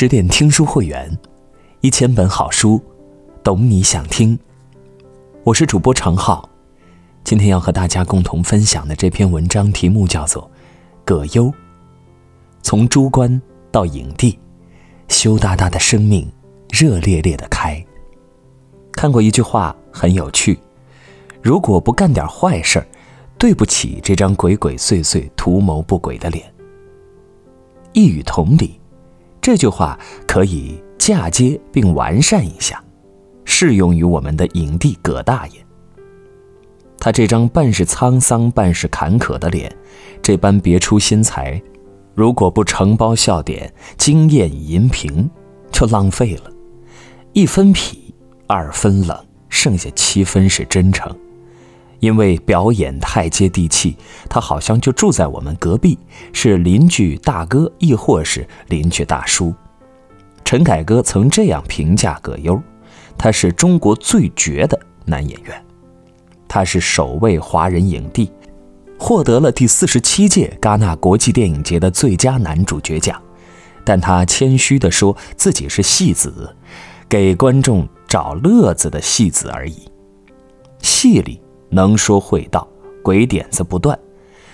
十点听书会员，一千本好书，懂你想听。我是主播常浩，今天要和大家共同分享的这篇文章题目叫做《葛优》，从朱官到影帝，羞答答的生命，热烈烈的开。看过一句话很有趣：如果不干点坏事儿，对不起这张鬼鬼祟祟、图谋不轨的脸。一语同理。这句话可以嫁接并完善一下，适用于我们的影帝葛大爷。他这张半是沧桑半是坎坷的脸，这般别出心裁，如果不承包笑点、惊艳银屏，就浪费了。一分痞，二分冷，剩下七分是真诚。因为表演太接地气，他好像就住在我们隔壁，是邻居大哥，亦或是邻居大叔。陈凯歌曾这样评价葛优：他是中国最绝的男演员，他是首位华人影帝，获得了第四十七届戛纳国际电影节的最佳男主角奖。但他谦虚地说自己是戏子，给观众找乐子的戏子而已。戏里。能说会道，鬼点子不断，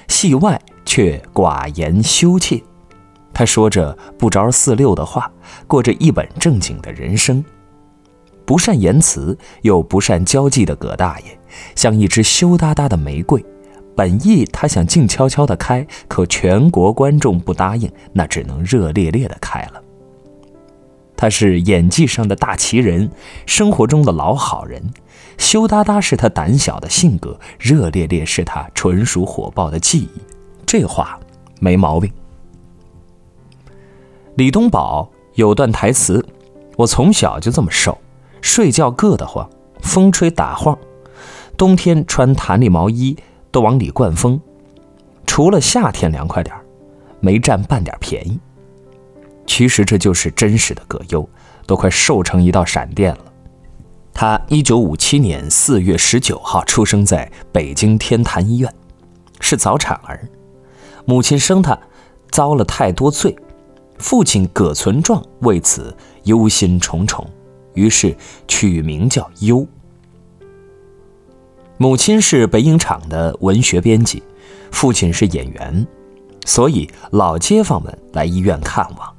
戏外却寡言羞怯。他说着不着四六的话，过着一本正经的人生。不善言辞又不善交际的葛大爷，像一只羞答答的玫瑰。本意他想静悄悄地开，可全国观众不答应，那只能热烈烈地开了。他是演技上的大奇人，生活中的老好人。羞答答是他胆小的性格，热烈烈是他纯属火爆的记忆。这话没毛病。李东宝有段台词：“我从小就这么瘦，睡觉硌得慌，风吹打晃，冬天穿弹力毛衣都往里灌风，除了夏天凉快点儿没占半点便宜。”其实这就是真实的葛优，都快瘦成一道闪电了。他一九五七年四月十九号出生在北京天坛医院，是早产儿。母亲生他遭了太多罪，父亲葛存壮为此忧心忡忡，于是取名叫优。母亲是北影厂的文学编辑，父亲是演员，所以老街坊们来医院看望。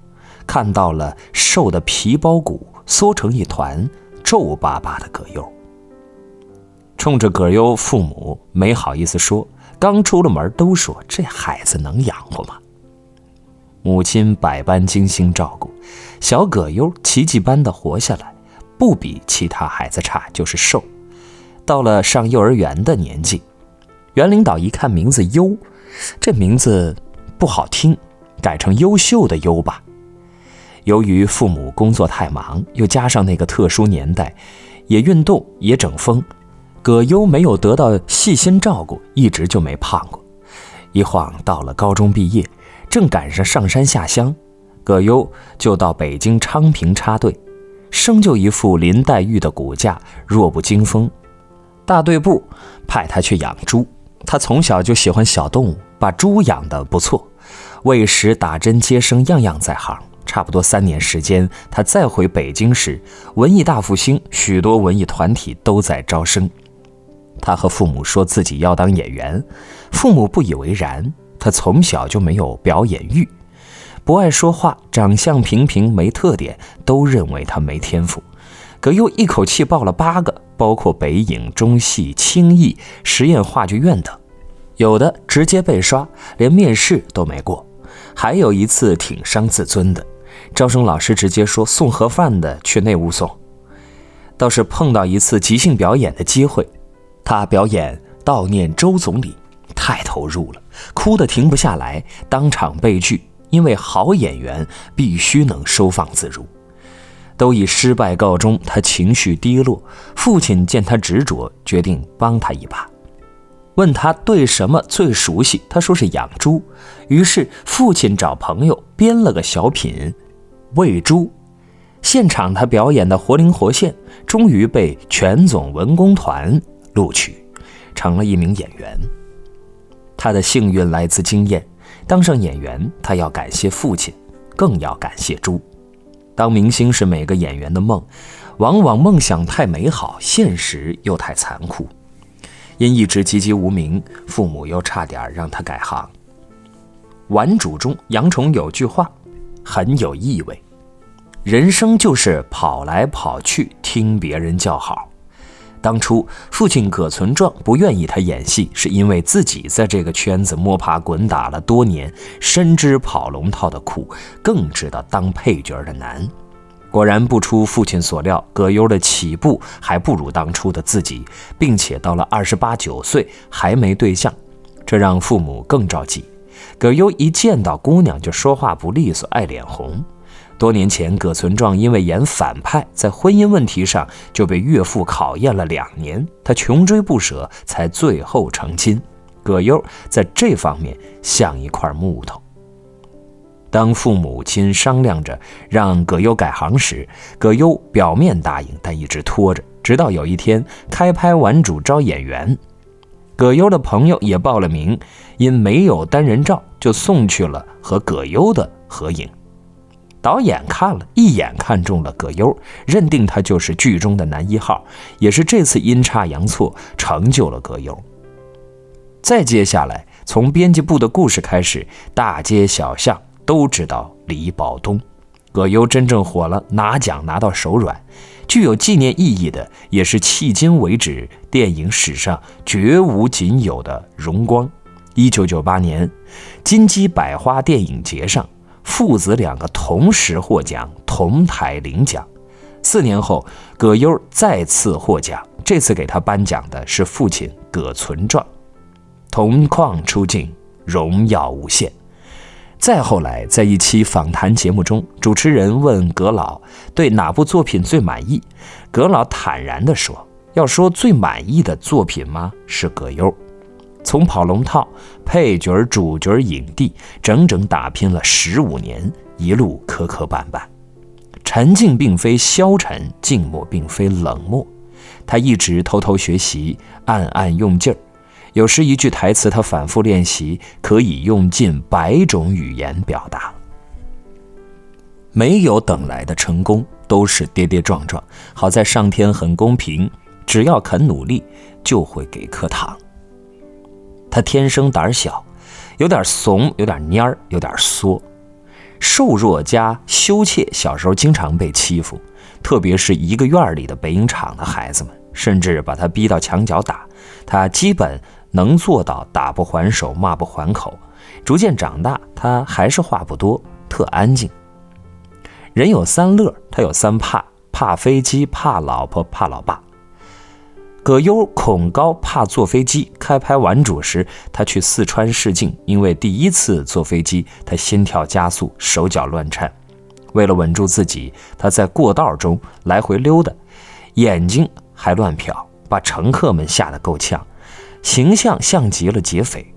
看到了瘦的皮包骨缩成一团、皱巴巴的葛优，冲着葛优父母没好意思说，刚出了门都说这孩子能养活吗？母亲百般精心照顾，小葛优奇迹般的活下来，不比其他孩子差，就是瘦。到了上幼儿园的年纪，袁领导一看名字优，这名字不好听，改成优秀的优吧。由于父母工作太忙，又加上那个特殊年代，也运动也整风，葛优没有得到细心照顾，一直就没胖过。一晃到了高中毕业，正赶上上山下乡，葛优就到北京昌平插队，生就一副林黛玉的骨架，弱不禁风。大队部派他去养猪，他从小就喜欢小动物，把猪养得不错，喂食、打针、接生，样样在行。差不多三年时间，他再回北京时，文艺大复兴，许多文艺团体都在招生。他和父母说自己要当演员，父母不以为然。他从小就没有表演欲，不爱说话，长相平平，没特点，都认为他没天赋。葛优一口气报了八个，包括北影、中戏、青艺、实验话剧院等，有的直接被刷，连面试都没过。还有一次挺伤自尊的。招生老师直接说送盒饭的去内屋送，倒是碰到一次即兴表演的机会，他表演悼念周总理，太投入了，哭得停不下来，当场被拒。因为好演员必须能收放自如，都以失败告终，他情绪低落。父亲见他执着，决定帮他一把，问他对什么最熟悉，他说是养猪。于是父亲找朋友编了个小品。喂猪，现场他表演的活灵活现，终于被全总文工团录取，成了一名演员。他的幸运来自经验，当上演员，他要感谢父亲，更要感谢猪。当明星是每个演员的梦，往往梦想太美好，现实又太残酷。因一直籍籍无名，父母又差点让他改行。《顽主》中杨崇有句话，很有意味：人生就是跑来跑去，听别人叫好。当初父亲葛存壮不愿意他演戏，是因为自己在这个圈子摸爬滚打了多年，深知跑龙套的苦，更知道当配角的难。果然不出父亲所料，葛优的起步还不如当初的自己，并且到了二十八九岁还没对象，这让父母更着急。葛优一见到姑娘就说话不利索，爱脸红。多年前，葛存壮因为演反派，在婚姻问题上就被岳父考验了两年，他穷追不舍，才最后成亲。葛优在这方面像一块木头。当父母亲商量着让葛优改行时，葛优表面答应，但一直拖着，直到有一天开拍《完主》招演员，葛优的朋友也报了名，因没有单人照，就送去了和葛优的合影。导演看了一眼，看中了葛优，认定他就是剧中的男一号，也是这次阴差阳错成就了葛优。再接下来，从编辑部的故事开始，大街小巷都知道李保东，葛优真正火了，拿奖拿到手软，具有纪念意义的，也是迄今为止电影史上绝无仅有的荣光。一九九八年，金鸡百花电影节上。父子两个同时获奖，同台领奖。四年后，葛优再次获奖，这次给他颁奖的是父亲葛存壮。同框出镜，荣耀无限。再后来，在一期访谈节目中，主持人问葛老对哪部作品最满意，葛老坦然地说：“要说最满意的作品吗？是葛优。”从跑龙套、配角、主角、影帝，整整打拼了十五年，一路磕磕绊绊。沉静并非消沉，静默并非冷漠，他一直偷偷学习，暗暗用劲儿。有时一句台词，他反复练习，可以用尽百种语言表达。没有等来的成功，都是跌跌撞撞。好在上天很公平，只要肯努力，就会给颗糖。他天生胆小，有点怂，有点蔫儿，有点缩，瘦弱加羞怯。小时候经常被欺负，特别是一个院里的北影厂的孩子们，甚至把他逼到墙角打。他基本能做到打不还手，骂不还口。逐渐长大，他还是话不多，特安静。人有三乐，他有三怕：怕飞机，怕老婆，怕老爸。葛优恐高，怕坐飞机。开拍《顽主》时，他去四川试镜，因为第一次坐飞机，他心跳加速，手脚乱颤。为了稳住自己，他在过道中来回溜达，眼睛还乱瞟，把乘客们吓得够呛，形象像极了劫匪。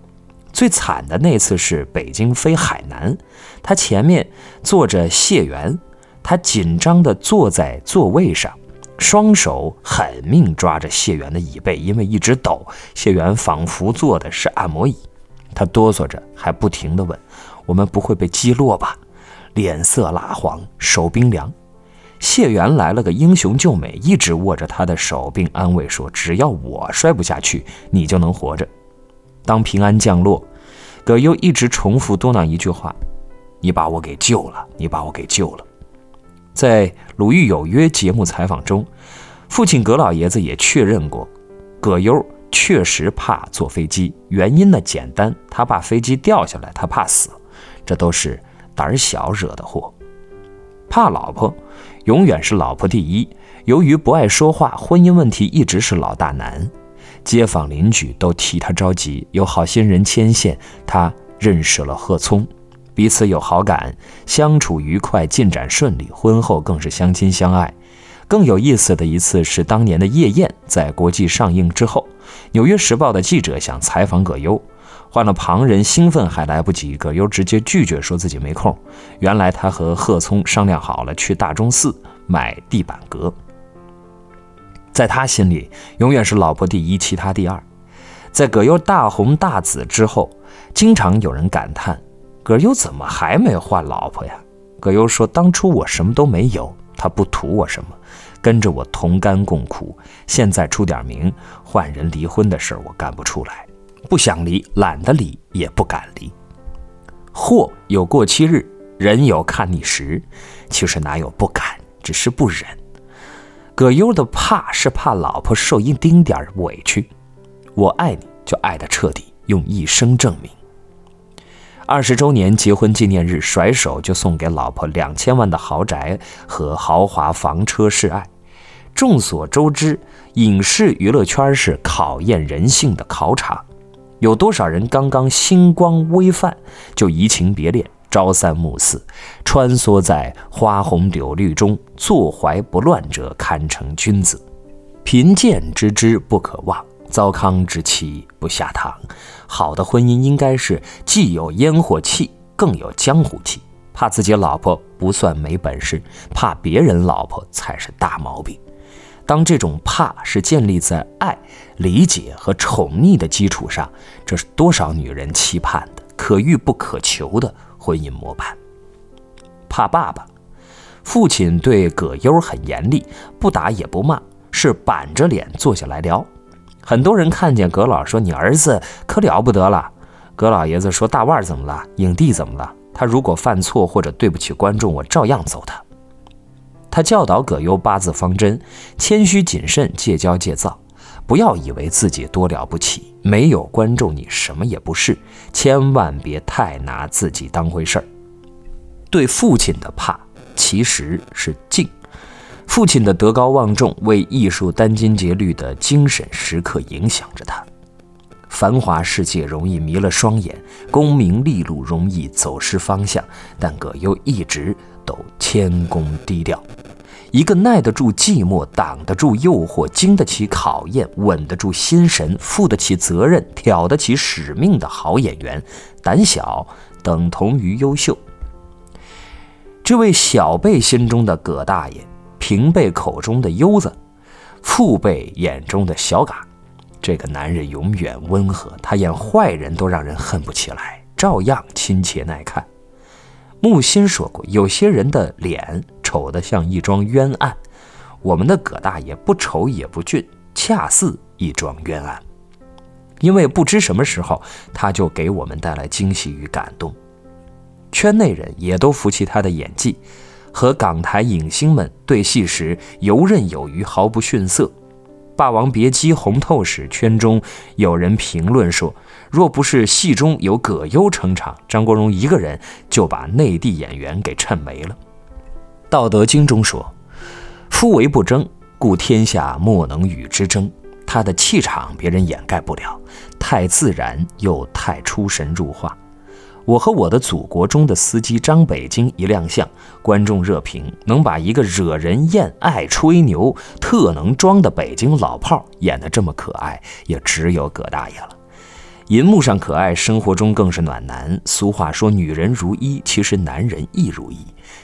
最惨的那次是北京飞海南，他前面坐着谢元，他紧张地坐在座位上。双手狠命抓着谢元的椅背，因为一直抖，谢元仿佛坐的是按摩椅。他哆嗦着，还不停地问：“我们不会被击落吧？”脸色蜡黄，手冰凉。谢元来了个英雄救美，一直握着他的手，并安慰说：“只要我摔不下去，你就能活着。”当平安降落，葛优一直重复嘟囔一句话：“你把我给救了，你把我给救了。”在《鲁豫有约》节目采访中，父亲葛老爷子也确认过，葛优确实怕坐飞机。原因呢简单，他怕飞机掉下来，他怕死，这都是胆小惹的祸。怕老婆，永远是老婆第一。由于不爱说话，婚姻问题一直是老大难，街坊邻居都替他着急。有好心人牵线，他认识了贺聪。彼此有好感，相处愉快，进展顺利，婚后更是相亲相爱。更有意思的一次是当年的《夜宴》在国际上映之后，《纽约时报》的记者想采访葛优，换了旁人兴奋还来不及，葛优直接拒绝，说自己没空。原来他和贺聪商量好了去大钟寺买地板革。在他心里，永远是老婆第一，其他第二。在葛优大红大紫之后，经常有人感叹。葛优怎么还没换老婆呀？葛优说：“当初我什么都没有，他不图我什么，跟着我同甘共苦。现在出点名，换人离婚的事儿我干不出来，不想离，懒得离，也不敢离。货有过期日，人有看腻时，其实哪有不敢，只是不忍。葛优的怕是怕老婆受一丁点委屈，我爱你就爱得彻底，用一生证明。”二十周年结婚纪念日，甩手就送给老婆两千万的豪宅和豪华房车示爱。众所周知，影视娱乐圈是考验人性的考场。有多少人刚刚星光微泛，就移情别恋，朝三暮四，穿梭在花红柳绿中，坐怀不乱者堪称君子。贫贱之知不可忘。糟糠之妻不下堂，好的婚姻应该是既有烟火气，更有江湖气。怕自己老婆不算没本事，怕别人老婆才是大毛病。当这种怕是建立在爱、理解和宠溺的基础上，这是多少女人期盼的可遇不可求的婚姻模板。怕爸爸，父亲对葛优很严厉，不打也不骂，是板着脸坐下来聊。很多人看见葛老说：“你儿子可了不得了。”葛老爷子说：“大腕怎么了？影帝怎么了？他如果犯错或者对不起观众，我照样揍他。”他教导葛优八字方针：谦虚谨慎，戒骄戒躁，不要以为自己多了不起，没有观众你什么也不是。千万别太拿自己当回事儿。对父亲的怕其实是敬。父亲的德高望重，为艺术殚精竭虑的精神时刻影响着他。繁华世界容易迷了双眼，功名利禄容易走失方向，但葛优一直都谦恭低调。一个耐得住寂寞、挡得住诱惑、经得起考验、稳得住心神、负得起责任、挑得起使命的好演员，胆小等同于优秀。这位小辈心中的葛大爷。平辈口中的优子，父辈眼中的小嘎，这个男人永远温和，他演坏人都让人恨不起来，照样亲切耐看。木心说过，有些人的脸丑得像一桩冤案，我们的葛大爷不丑也不俊，恰似一桩冤案，因为不知什么时候他就给我们带来惊喜与感动，圈内人也都服气他的演技。和港台影星们对戏时游刃有余，毫不逊色。《霸王别姬》红透时，圈中有人评论说：“若不是戏中有葛优撑场，张国荣一个人就把内地演员给衬没了。”《道德经》中说：“夫为不争，故天下莫能与之争。”他的气场别人掩盖不了，太自然又太出神入化。我和我的祖国中的司机张北京一亮相，观众热评：能把一个惹人厌、爱吹牛、特能装的北京老炮演得这么可爱，也只有葛大爷了。银幕上可爱，生活中更是暖男。俗话说“女人如衣”，其实男人亦如衣。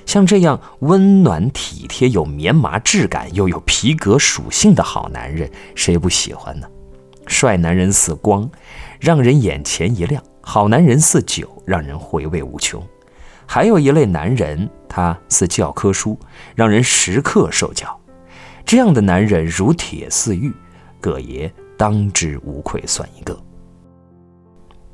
像这样温暖体贴、有棉麻质感又有皮革属性的好男人，谁不喜欢呢？帅男人似光，让人眼前一亮。好男人似酒，让人回味无穷；还有一类男人，他似教科书，让人时刻受教。这样的男人如铁似玉，葛爷当之无愧算一个。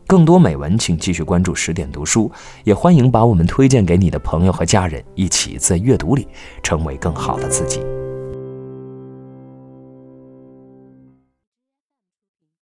更多美文，请继续关注十点读书，也欢迎把我们推荐给你的朋友和家人，一起在阅读里成为更好的自己。